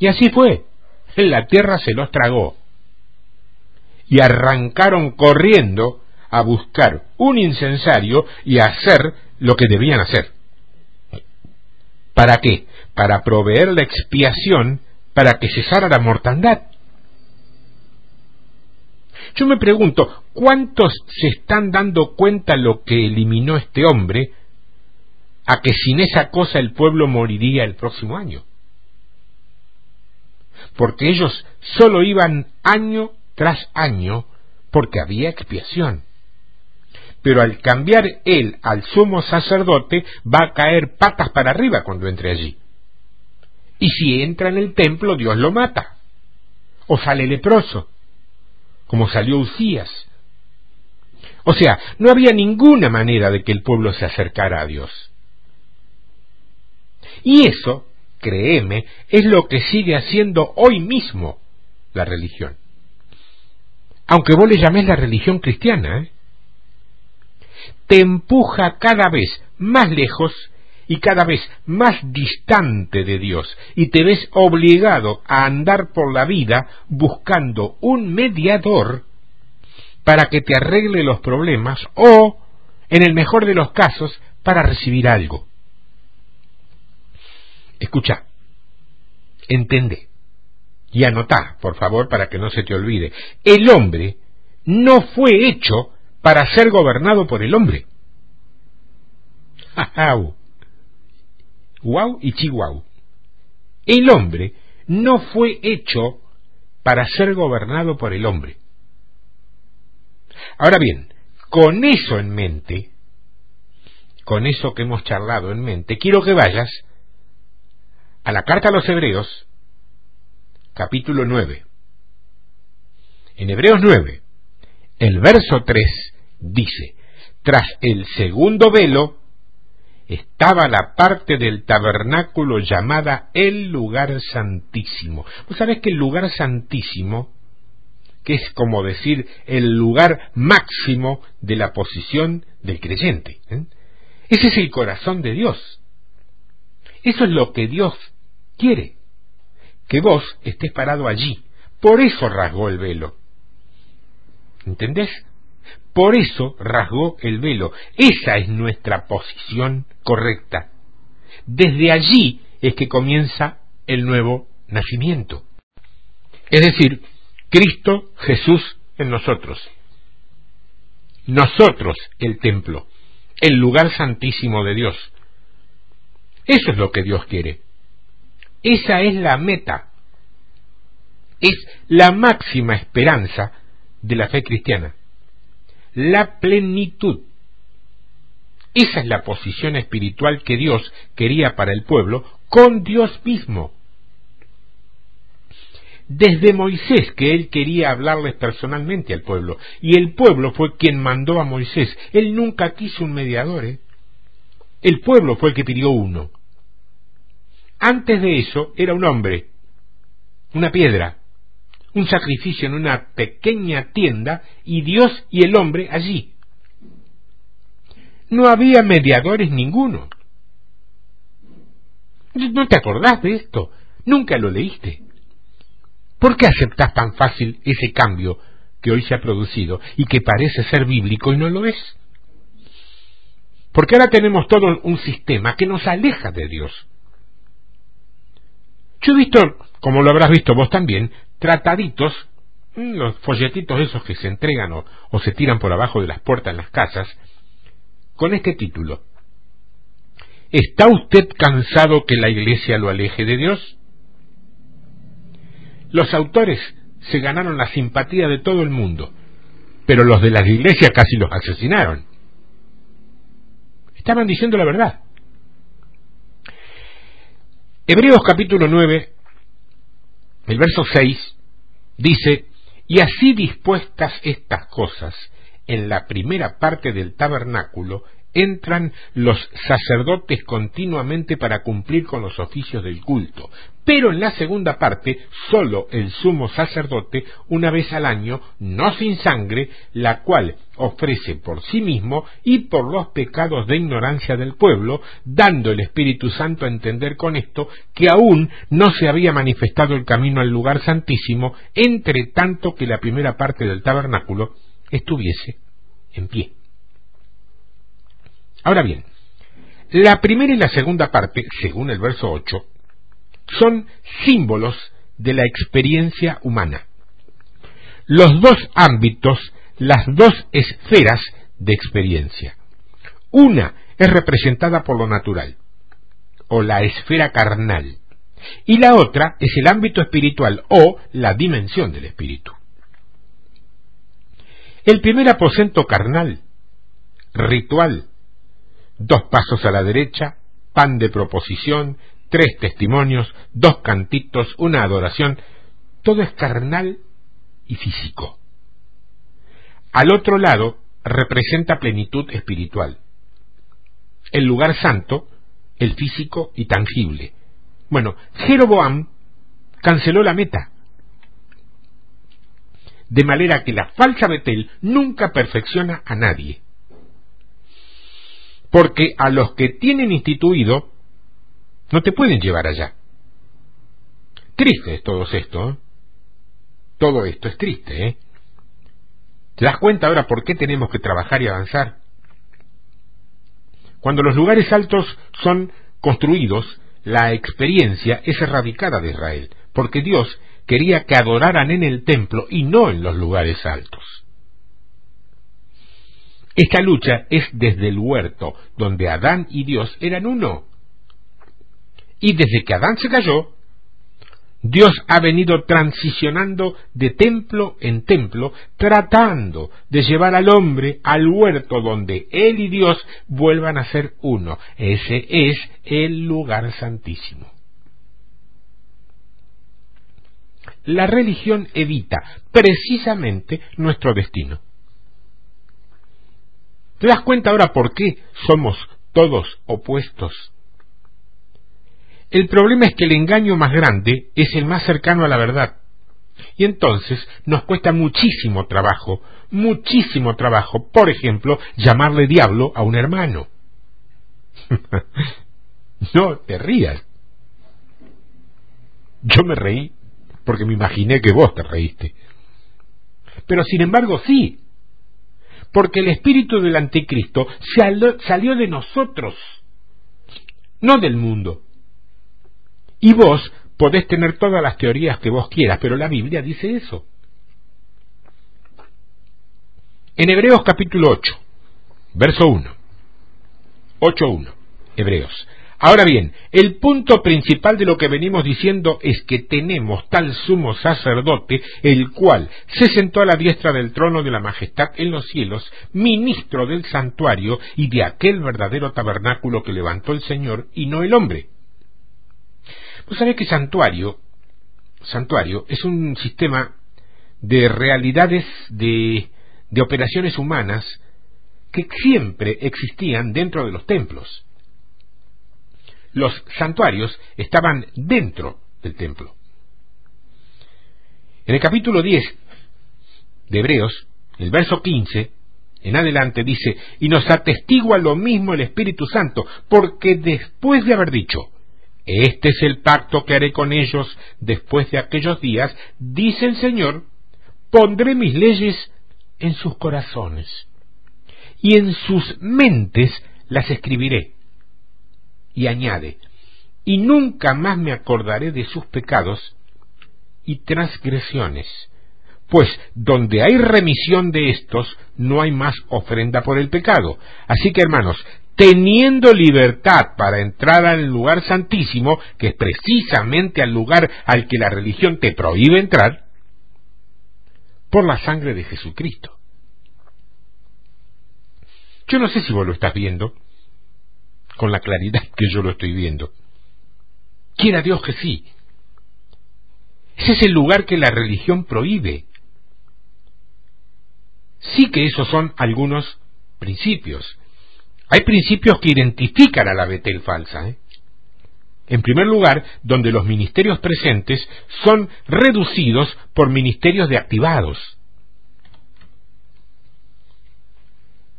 [SPEAKER 1] Y así fue. La tierra se los tragó. Y arrancaron corriendo a buscar un incensario y a hacer lo que debían hacer. ¿Para qué? Para proveer la expiación para que cesara la mortandad. Yo me pregunto, ¿cuántos se están dando cuenta lo que eliminó este hombre a que sin esa cosa el pueblo moriría el próximo año? Porque ellos solo iban año tras año porque había expiación. Pero al cambiar él al sumo sacerdote va a caer patas para arriba cuando entre allí. Y si entra en el templo, Dios lo mata. O sale leproso, como salió Usías. O sea, no había ninguna manera de que el pueblo se acercara a Dios. Y eso créeme, es lo que sigue haciendo hoy mismo la religión. Aunque vos le llames la religión cristiana, ¿eh? te empuja cada vez más lejos y cada vez más distante de Dios y te ves obligado a andar por la vida buscando un mediador para que te arregle los problemas o, en el mejor de los casos, para recibir algo. Escucha, entende y anotá, por favor, para que no se te olvide. El hombre no fue hecho para ser gobernado por el hombre. Wow y chihuahua. El hombre no fue hecho para ser gobernado por el hombre. Ahora bien, con eso en mente, con eso que hemos charlado en mente, quiero que vayas a la carta a los Hebreos, capítulo 9. En Hebreos 9, el verso 3 dice, tras el segundo velo estaba la parte del tabernáculo llamada el lugar santísimo. ¿Vos sabés que el lugar santísimo, que es como decir el lugar máximo de la posición del creyente, ¿eh? ese es el corazón de Dios. Eso es lo que Dios quiere, que vos estés parado allí. Por eso rasgó el velo. ¿Entendés? Por eso rasgó el velo. Esa es nuestra posición correcta. Desde allí es que comienza el nuevo nacimiento. Es decir, Cristo Jesús en nosotros. nosotros el templo, el lugar santísimo de Dios. Eso es lo que Dios quiere. Esa es la meta. Es la máxima esperanza de la fe cristiana. La plenitud. Esa es la posición espiritual que Dios quería para el pueblo con Dios mismo. Desde Moisés que él quería hablarles personalmente al pueblo, y el pueblo fue quien mandó a Moisés. Él nunca quiso un mediador. ¿eh? El pueblo fue el que pidió uno. Antes de eso era un hombre, una piedra, un sacrificio en una pequeña tienda y Dios y el hombre allí. No había mediadores ninguno. ¿No te acordás de esto? Nunca lo leíste. ¿Por qué aceptas tan fácil ese cambio que hoy se ha producido y que parece ser bíblico y no lo es? Porque ahora tenemos todo un sistema que nos aleja de Dios. Yo he visto, como lo habrás visto vos también, trataditos, mm, los folletitos esos que se entregan o, o se tiran por abajo de las puertas en las casas, con este título. ¿Está usted cansado que la Iglesia lo aleje de Dios? Los autores se ganaron la simpatía de todo el mundo, pero los de las iglesias casi los asesinaron. Estaban diciendo la verdad. Hebreos capítulo 9, el verso 6, dice, y así dispuestas estas cosas en la primera parte del tabernáculo, entran los sacerdotes continuamente para cumplir con los oficios del culto, pero en la segunda parte sólo el sumo sacerdote una vez al año, no sin sangre, la cual ofrece por sí mismo y por los pecados de ignorancia del pueblo, dando el Espíritu Santo a entender con esto que aún no se había manifestado el camino al lugar santísimo, entre tanto que la primera parte del tabernáculo estuviese en pie. Ahora bien, la primera y la segunda parte, según el verso 8, son símbolos de la experiencia humana. Los dos ámbitos, las dos esferas de experiencia. Una es representada por lo natural, o la esfera carnal, y la otra es el ámbito espiritual o la dimensión del espíritu. El primer aposento carnal, ritual, dos pasos a la derecha, pan de proposición, tres testimonios, dos cantitos, una adoración, todo es carnal y físico. Al otro lado representa plenitud espiritual. El lugar santo, el físico y tangible. Bueno, Jeroboam canceló la meta. De manera que la falsa Betel nunca perfecciona a nadie porque a los que tienen instituido no te pueden llevar allá. Triste es todo esto. ¿eh? Todo esto es triste. ¿eh? ¿Te das cuenta ahora por qué tenemos que trabajar y avanzar? Cuando los lugares altos son construidos, la experiencia es erradicada de Israel, porque Dios quería que adoraran en el templo y no en los lugares altos. Esta lucha es desde el huerto, donde Adán y Dios eran uno. Y desde que Adán se cayó, Dios ha venido transicionando de templo en templo, tratando de llevar al hombre al huerto donde Él y Dios vuelvan a ser uno. Ese es el lugar santísimo. La religión evita precisamente nuestro destino. ¿Te das cuenta ahora por qué somos todos opuestos? El problema es que el engaño más grande es el más cercano a la verdad. Y entonces nos cuesta muchísimo trabajo, muchísimo trabajo, por ejemplo, llamarle diablo a un hermano. no te rías. Yo me reí porque me imaginé que vos te reíste. Pero sin embargo sí, porque el espíritu del anticristo salió de nosotros, no del mundo. Y vos podés tener todas las teorías que vos quieras, pero la Biblia dice eso. En Hebreos capítulo 8, verso 1, 8.1, Hebreos. Ahora bien, el punto principal de lo que venimos diciendo es que tenemos tal sumo sacerdote, el cual se sentó a la diestra del trono de la majestad en los cielos, ministro del santuario y de aquel verdadero tabernáculo que levantó el Señor y no el hombre. Sabés que santuario, santuario es un sistema de realidades de, de operaciones humanas que siempre existían dentro de los templos los santuarios estaban dentro del templo. En el capítulo 10 de Hebreos, el verso 15, en adelante dice, y nos atestigua lo mismo el Espíritu Santo, porque después de haber dicho, este es el pacto que haré con ellos después de aquellos días, dice el Señor, pondré mis leyes en sus corazones, y en sus mentes las escribiré y añade, y nunca más me acordaré de sus pecados y transgresiones, pues donde hay remisión de estos, no hay más ofrenda por el pecado. Así que hermanos, teniendo libertad para entrar al lugar santísimo, que es precisamente al lugar al que la religión te prohíbe entrar, por la sangre de Jesucristo. Yo no sé si vos lo estás viendo, con la claridad que yo lo estoy viendo. Quiera Dios que sí. Ese es el lugar que la religión prohíbe. Sí que esos son algunos principios. Hay principios que identifican a la Betel falsa. ¿eh? En primer lugar, donde los ministerios presentes son reducidos por ministerios de activados.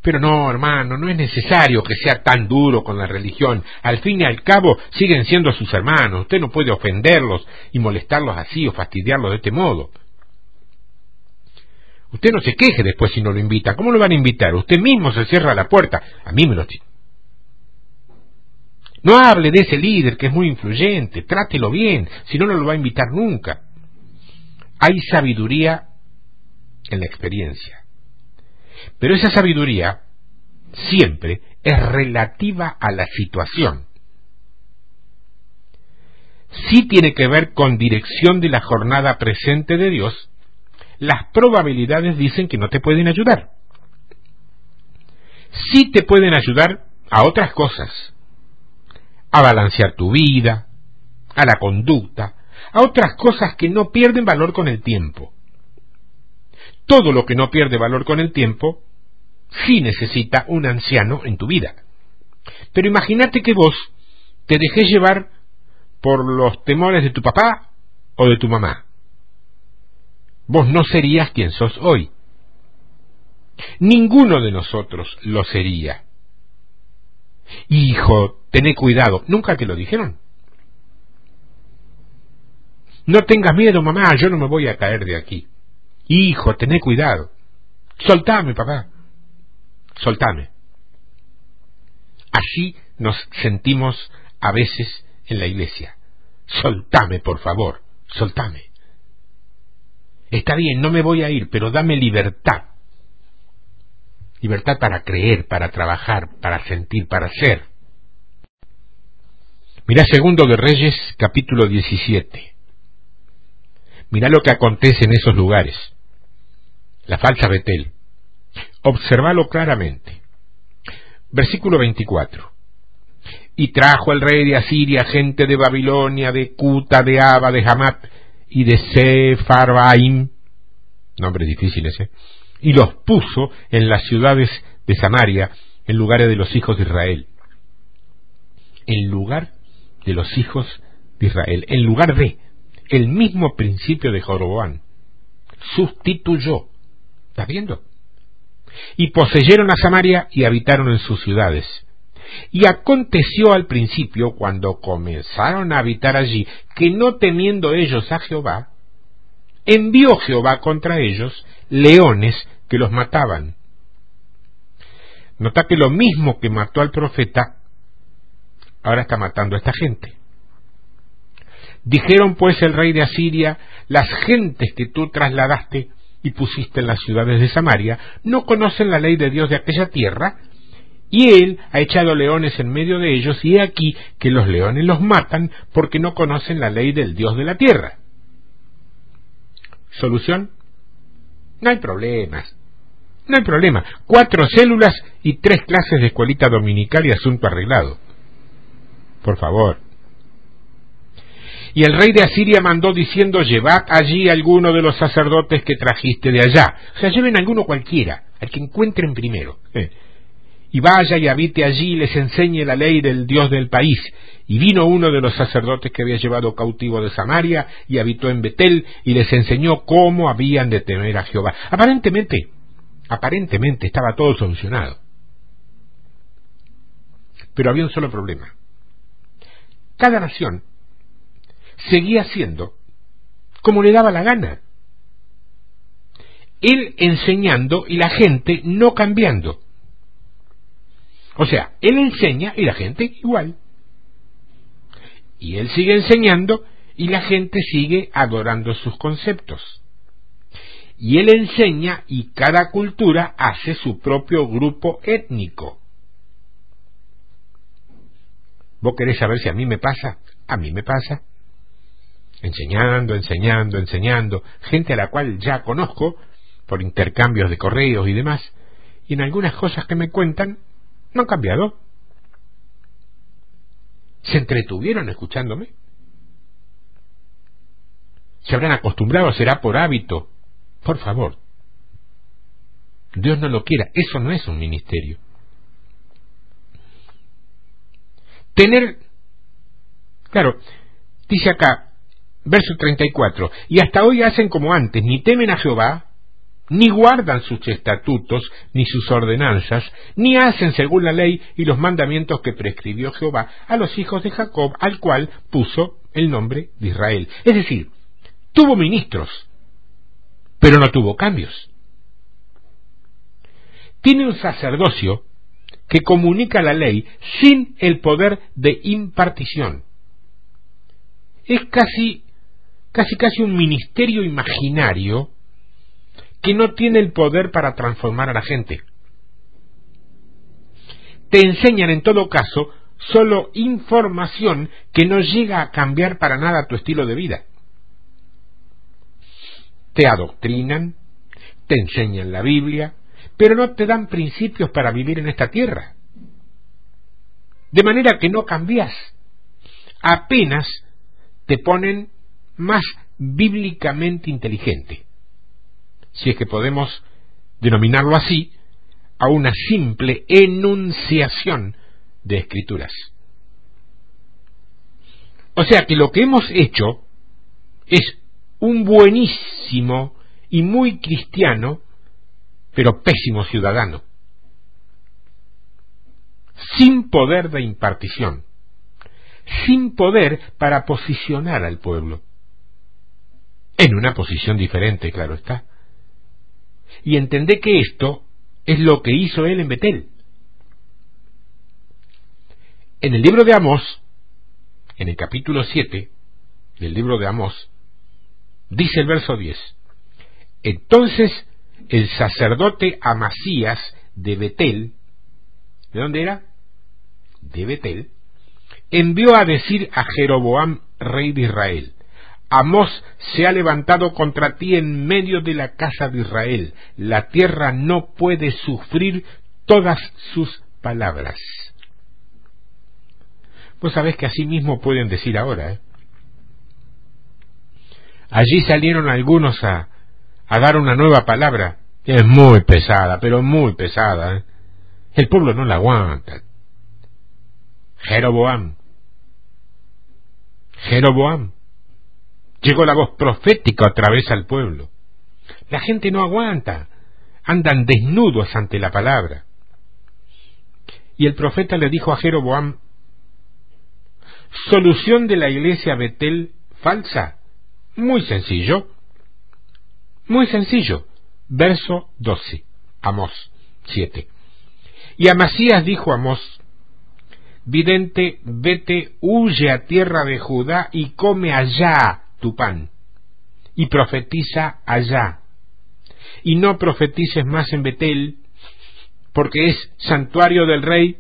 [SPEAKER 1] Pero no, hermano, no es necesario que sea tan duro con la religión. Al fin y al cabo siguen siendo sus hermanos. Usted no puede ofenderlos y molestarlos así o fastidiarlos de este modo. Usted no se queje después si no lo invita. ¿Cómo lo van a invitar? Usted mismo se cierra la puerta. A mí me lo... No hable de ese líder que es muy influyente. Trátelo bien. Si no, no lo va a invitar nunca. Hay sabiduría en la experiencia. Pero esa sabiduría siempre es relativa a la situación. Si tiene que ver con dirección de la jornada presente de Dios, las probabilidades dicen que no te pueden ayudar. Sí te pueden ayudar a otras cosas, a balancear tu vida, a la conducta, a otras cosas que no pierden valor con el tiempo todo lo que no pierde valor con el tiempo, sí necesita un anciano en tu vida. Pero imagínate que vos te dejés llevar por los temores de tu papá o de tu mamá. Vos no serías quien sos hoy. Ninguno de nosotros lo sería. Hijo, tené cuidado. ¿Nunca te lo dijeron? No tengas miedo, mamá, yo no me voy a caer de aquí. Hijo, tené cuidado. Soltame, papá. Soltame. Así nos sentimos a veces en la iglesia. Soltame, por favor. Soltame. Está bien, no me voy a ir, pero dame libertad. Libertad para creer, para trabajar, para sentir, para ser. Mira segundo de Reyes, capítulo 17. Mira lo que acontece en esos lugares la falsa Betel. Observalo claramente. Versículo 24. Y trajo el rey de Asiria gente de Babilonia, de Cuta, de Aba, de Hamat y de nombres difíciles, ¿eh? y los puso en las ciudades de Samaria, en lugares de los hijos de Israel. En lugar de los hijos de Israel, en lugar de el mismo principio de Joroboán, sustituyó ¿Estás viendo? Y poseyeron a Samaria y habitaron en sus ciudades. Y aconteció al principio, cuando comenzaron a habitar allí, que no temiendo ellos a Jehová, envió Jehová contra ellos leones que los mataban. Nota que lo mismo que mató al profeta, ahora está matando a esta gente. Dijeron pues el rey de Asiria, las gentes que tú trasladaste y pusiste en las ciudades de Samaria, no conocen la ley de Dios de aquella tierra, y él ha echado leones en medio de ellos, y he aquí que los leones los matan porque no conocen la ley del Dios de la tierra. ¿Solución? No hay problemas. No hay problema. Cuatro células y tres clases de escuelita dominical y asunto arreglado. Por favor. Y el rey de Asiria mandó diciendo, llevad allí alguno de los sacerdotes que trajiste de allá. O sea, lleven alguno cualquiera, al que encuentren primero. Eh. Y vaya y habite allí y les enseñe la ley del Dios del país. Y vino uno de los sacerdotes que había llevado cautivo de Samaria y habitó en Betel y les enseñó cómo habían de temer a Jehová. Aparentemente, aparentemente estaba todo solucionado. Pero había un solo problema. Cada nación seguía siendo como le daba la gana. Él enseñando y la gente no cambiando. O sea, él enseña y la gente igual. Y él sigue enseñando y la gente sigue adorando sus conceptos. Y él enseña y cada cultura hace su propio grupo étnico. ¿Vos querés saber si a mí me pasa? A mí me pasa enseñando, enseñando, enseñando, gente a la cual ya conozco por intercambios de correos y demás, y en algunas cosas que me cuentan no han cambiado. ¿Se entretuvieron escuchándome? ¿Se habrán acostumbrado? ¿Será por hábito? Por favor. Dios no lo quiera. Eso no es un ministerio. Tener... Claro, dice acá, Verso 34. Y hasta hoy hacen como antes, ni temen a Jehová, ni guardan sus estatutos, ni sus ordenanzas, ni hacen según la ley y los mandamientos que prescribió Jehová a los hijos de Jacob, al cual puso el nombre de Israel. Es decir, tuvo ministros, pero no tuvo cambios. Tiene un sacerdocio que comunica la ley sin el poder de impartición. Es casi casi casi un ministerio imaginario que no tiene el poder para transformar a la gente. Te enseñan en todo caso solo información que no llega a cambiar para nada tu estilo de vida. Te adoctrinan, te enseñan la Biblia, pero no te dan principios para vivir en esta tierra. De manera que no cambias. Apenas te ponen más bíblicamente inteligente, si es que podemos denominarlo así, a una simple enunciación de escrituras. O sea que lo que hemos hecho es un buenísimo y muy cristiano, pero pésimo ciudadano, sin poder de impartición, sin poder para posicionar al pueblo en una posición diferente, claro está. Y entendé que esto es lo que hizo él en Betel. En el libro de Amós, en el capítulo 7 del libro de Amós, dice el verso 10, entonces el sacerdote Amasías de Betel, ¿de dónde era? De Betel, envió a decir a Jeroboam, rey de Israel, Amós se ha levantado contra ti en medio de la casa de Israel. La tierra no puede sufrir todas sus palabras. Vos sabés que así mismo pueden decir ahora. ¿eh? Allí salieron algunos a, dar una nueva palabra. Es muy pesada, pero muy pesada. ¿eh? El pueblo no la aguanta. Jeroboam. Jeroboam Llegó la voz profética otra vez al pueblo. La gente no aguanta, andan desnudos ante la palabra. Y el profeta le dijo a Jeroboam, solución de la iglesia Betel falsa. Muy sencillo. Muy sencillo. Verso 12. Amós 7. Y Amasías dijo a Amós, vidente, vete, huye a tierra de Judá y come allá tu pan, y profetiza allá. y no profetices más en Betel, porque es santuario del rey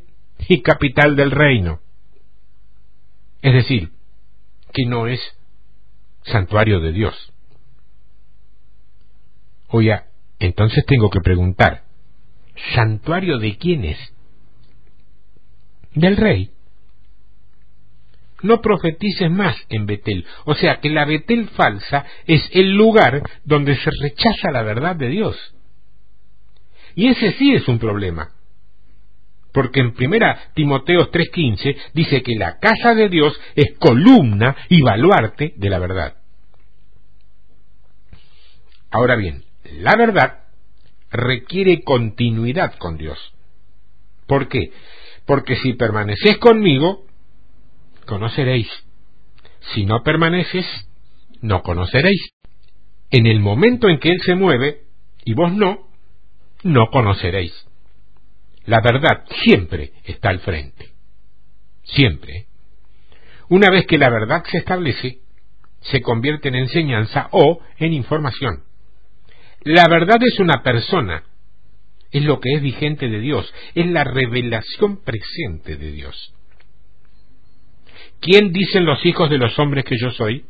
[SPEAKER 1] y capital del reino. Es decir, que no es santuario de Dios. Oiga, entonces tengo que preguntar, ¿santuario de quién es? Del rey. No profetices más en Betel. O sea que la Betel falsa es el lugar donde se rechaza la verdad de Dios. Y ese sí es un problema. Porque en primera Timoteo 3:15 dice que la casa de Dios es columna y baluarte de la verdad. Ahora bien, la verdad requiere continuidad con Dios. ¿Por qué? Porque si permaneces conmigo, conoceréis. Si no permaneces, no conoceréis. En el momento en que Él se mueve, y vos no, no conoceréis. La verdad siempre está al frente. Siempre. Una vez que la verdad se establece, se convierte en enseñanza o en información. La verdad es una persona, es lo que es vigente de Dios, es la revelación presente de Dios. ¿Quién dicen los hijos de los hombres que yo soy?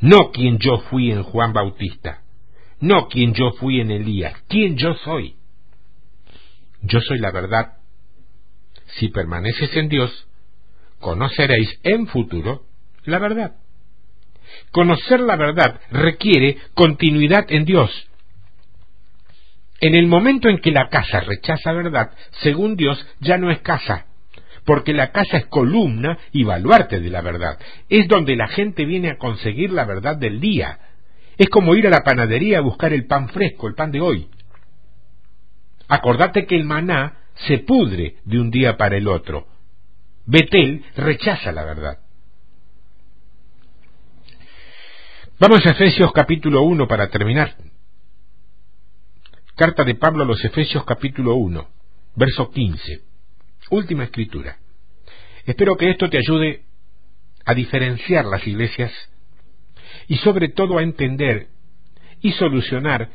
[SPEAKER 1] No quien yo fui en Juan Bautista, no quien yo fui en Elías, quién yo soy. Yo soy la verdad. Si permaneces en Dios, conoceréis en futuro la verdad. Conocer la verdad requiere continuidad en Dios. En el momento en que la casa rechaza verdad, según Dios, ya no es casa, porque la casa es columna y baluarte de la verdad. Es donde la gente viene a conseguir la verdad del día. Es como ir a la panadería a buscar el pan fresco, el pan de hoy. Acordate que el maná se pudre de un día para el otro. Betel rechaza la verdad. Vamos a Efesios capítulo 1 para terminar. Carta de Pablo a los Efesios capítulo 1, verso 15. Última escritura. Espero que esto te ayude a diferenciar las iglesias y sobre todo a entender y solucionar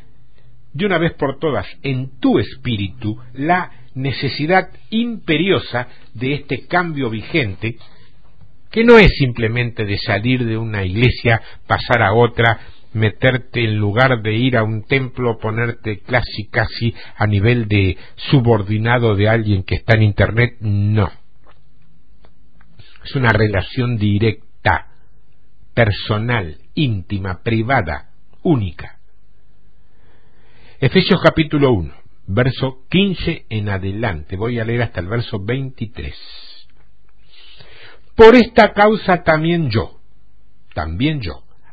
[SPEAKER 1] de una vez por todas en tu espíritu la necesidad imperiosa de este cambio vigente que no es simplemente de salir de una iglesia, pasar a otra, meterte en lugar de ir a un templo, ponerte casi casi a nivel de subordinado de alguien que está en Internet, no. Es una relación directa, personal, íntima, privada, única. Efesios capítulo 1, verso 15 en adelante. Voy a leer hasta el verso 23. Por esta causa también yo, también yo,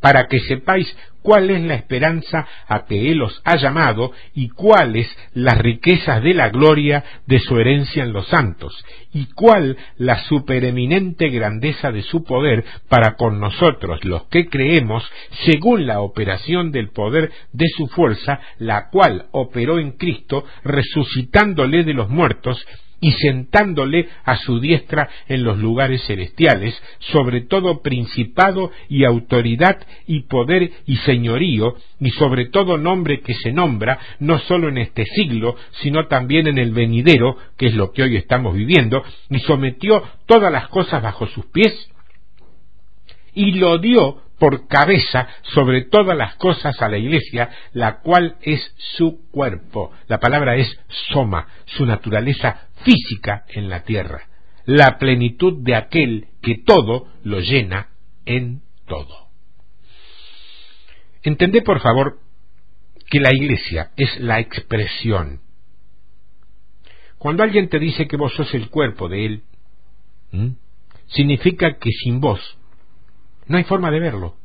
[SPEAKER 1] para que sepáis cuál es la esperanza a que Él os ha llamado y cuáles las riquezas de la gloria de su herencia en los santos, y cuál la supereminente grandeza de su poder para con nosotros los que creemos, según la operación del poder de su fuerza, la cual operó en Cristo, resucitándole de los muertos, y sentándole a su diestra en los lugares celestiales, sobre todo principado y autoridad y poder y señorío, y sobre todo nombre que se nombra, no sólo en este siglo, sino también en el venidero, que es lo que hoy estamos viviendo, y sometió todas las cosas bajo sus pies, y lo dio por cabeza sobre todas las cosas a la iglesia, la cual es su cuerpo. La palabra es soma, su naturaleza física en la tierra, la plenitud de aquel que todo lo llena en todo. Entendé, por favor, que la iglesia es la expresión. Cuando alguien te dice que vos sos el cuerpo de él, significa que sin vos no hay forma de verlo.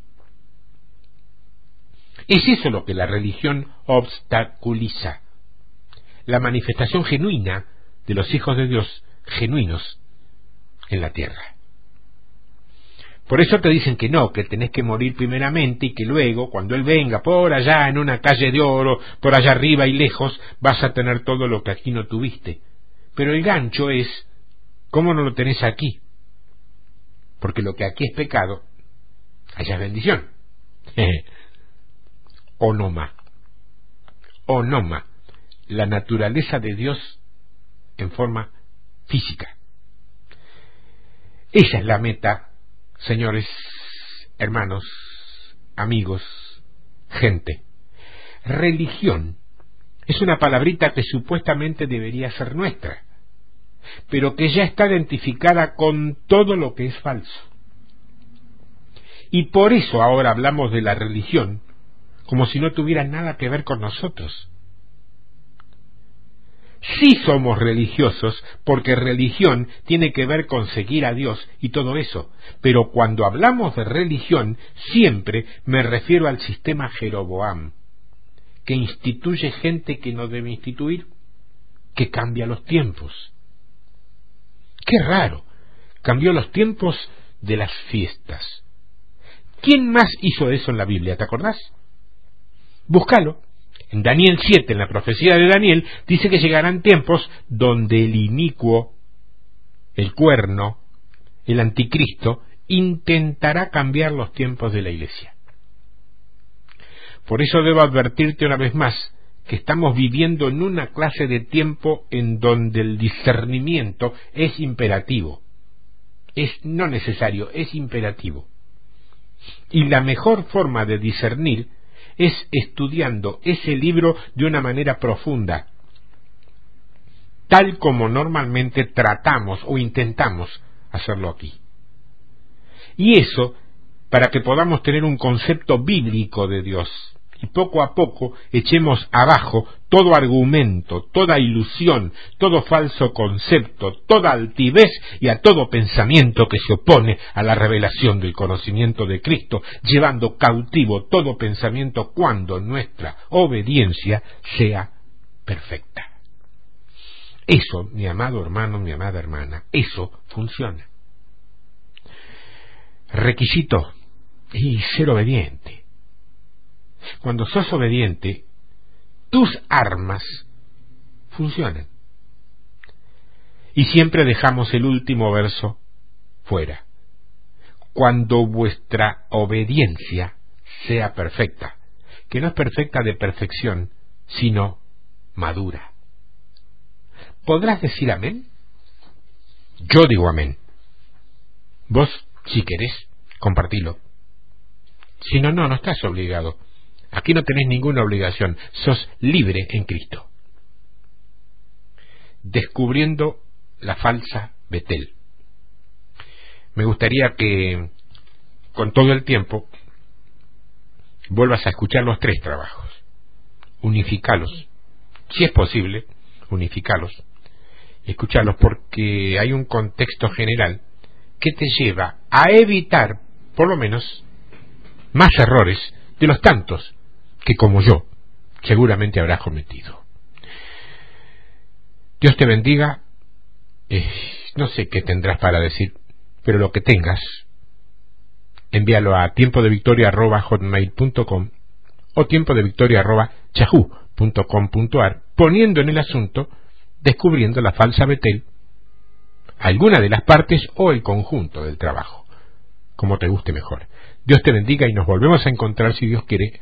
[SPEAKER 1] Es eso lo que la religión obstaculiza. La manifestación genuina de los hijos de Dios genuinos en la tierra. Por eso te dicen que no, que tenés que morir primeramente y que luego, cuando Él venga por allá en una calle de oro, por allá arriba y lejos, vas a tener todo lo que aquí no tuviste. Pero el gancho es, ¿cómo no lo tenés aquí? Porque lo que aquí es pecado, allá es bendición. Onoma. Onoma. La naturaleza de Dios en forma física. Esa es la meta, señores, hermanos, amigos, gente. Religión es una palabrita que supuestamente debería ser nuestra, pero que ya está identificada con todo lo que es falso. Y por eso ahora hablamos de la religión como si no tuviera nada que ver con nosotros. Sí somos religiosos porque religión tiene que ver con seguir a Dios y todo eso, pero cuando hablamos de religión siempre me refiero al sistema Jeroboam, que instituye gente que no debe instituir, que cambia los tiempos. Qué raro, cambió los tiempos de las fiestas. ¿Quién más hizo eso en la Biblia? ¿Te acordás? Búscalo. En Daniel 7, en la profecía de Daniel, dice que llegarán tiempos donde el inicuo, el cuerno, el anticristo, intentará cambiar los tiempos de la iglesia. Por eso debo advertirte una vez más que estamos viviendo en una clase de tiempo en donde el discernimiento es imperativo. Es no necesario, es imperativo. Y la mejor forma de discernir es estudiando ese libro de una manera profunda, tal como normalmente tratamos o intentamos hacerlo aquí. Y eso para que podamos tener un concepto bíblico de Dios y poco a poco echemos abajo todo argumento, toda ilusión, todo falso concepto, toda altivez y a todo pensamiento que se opone a la revelación del conocimiento de Cristo, llevando cautivo todo pensamiento cuando nuestra obediencia sea perfecta. Eso, mi amado hermano, mi amada hermana, eso funciona. Requisito y ser obediente cuando sos obediente, tus armas funcionan. Y siempre dejamos el último verso fuera. Cuando vuestra obediencia sea perfecta, que no es perfecta de perfección, sino madura. ¿Podrás decir amén? Yo digo amén. Vos, si querés, compartilo. Si no, no, no estás obligado. Aquí no tenés ninguna obligación, sos libre en Cristo. Descubriendo la falsa Betel. Me gustaría que con todo el tiempo vuelvas a escuchar los tres trabajos, unificalos, si es posible, unificalos, escucharlos porque hay un contexto general que te lleva a evitar, por lo menos, más errores de los tantos que como yo seguramente habrás cometido. Dios te bendiga. Eh, no sé qué tendrás para decir, pero lo que tengas, envíalo a tiempo de victoria o tiempo de victoria poniendo en el asunto descubriendo la falsa Betel, alguna de las partes o el conjunto del trabajo, como te guste mejor. Dios te bendiga y nos volvemos a encontrar si Dios quiere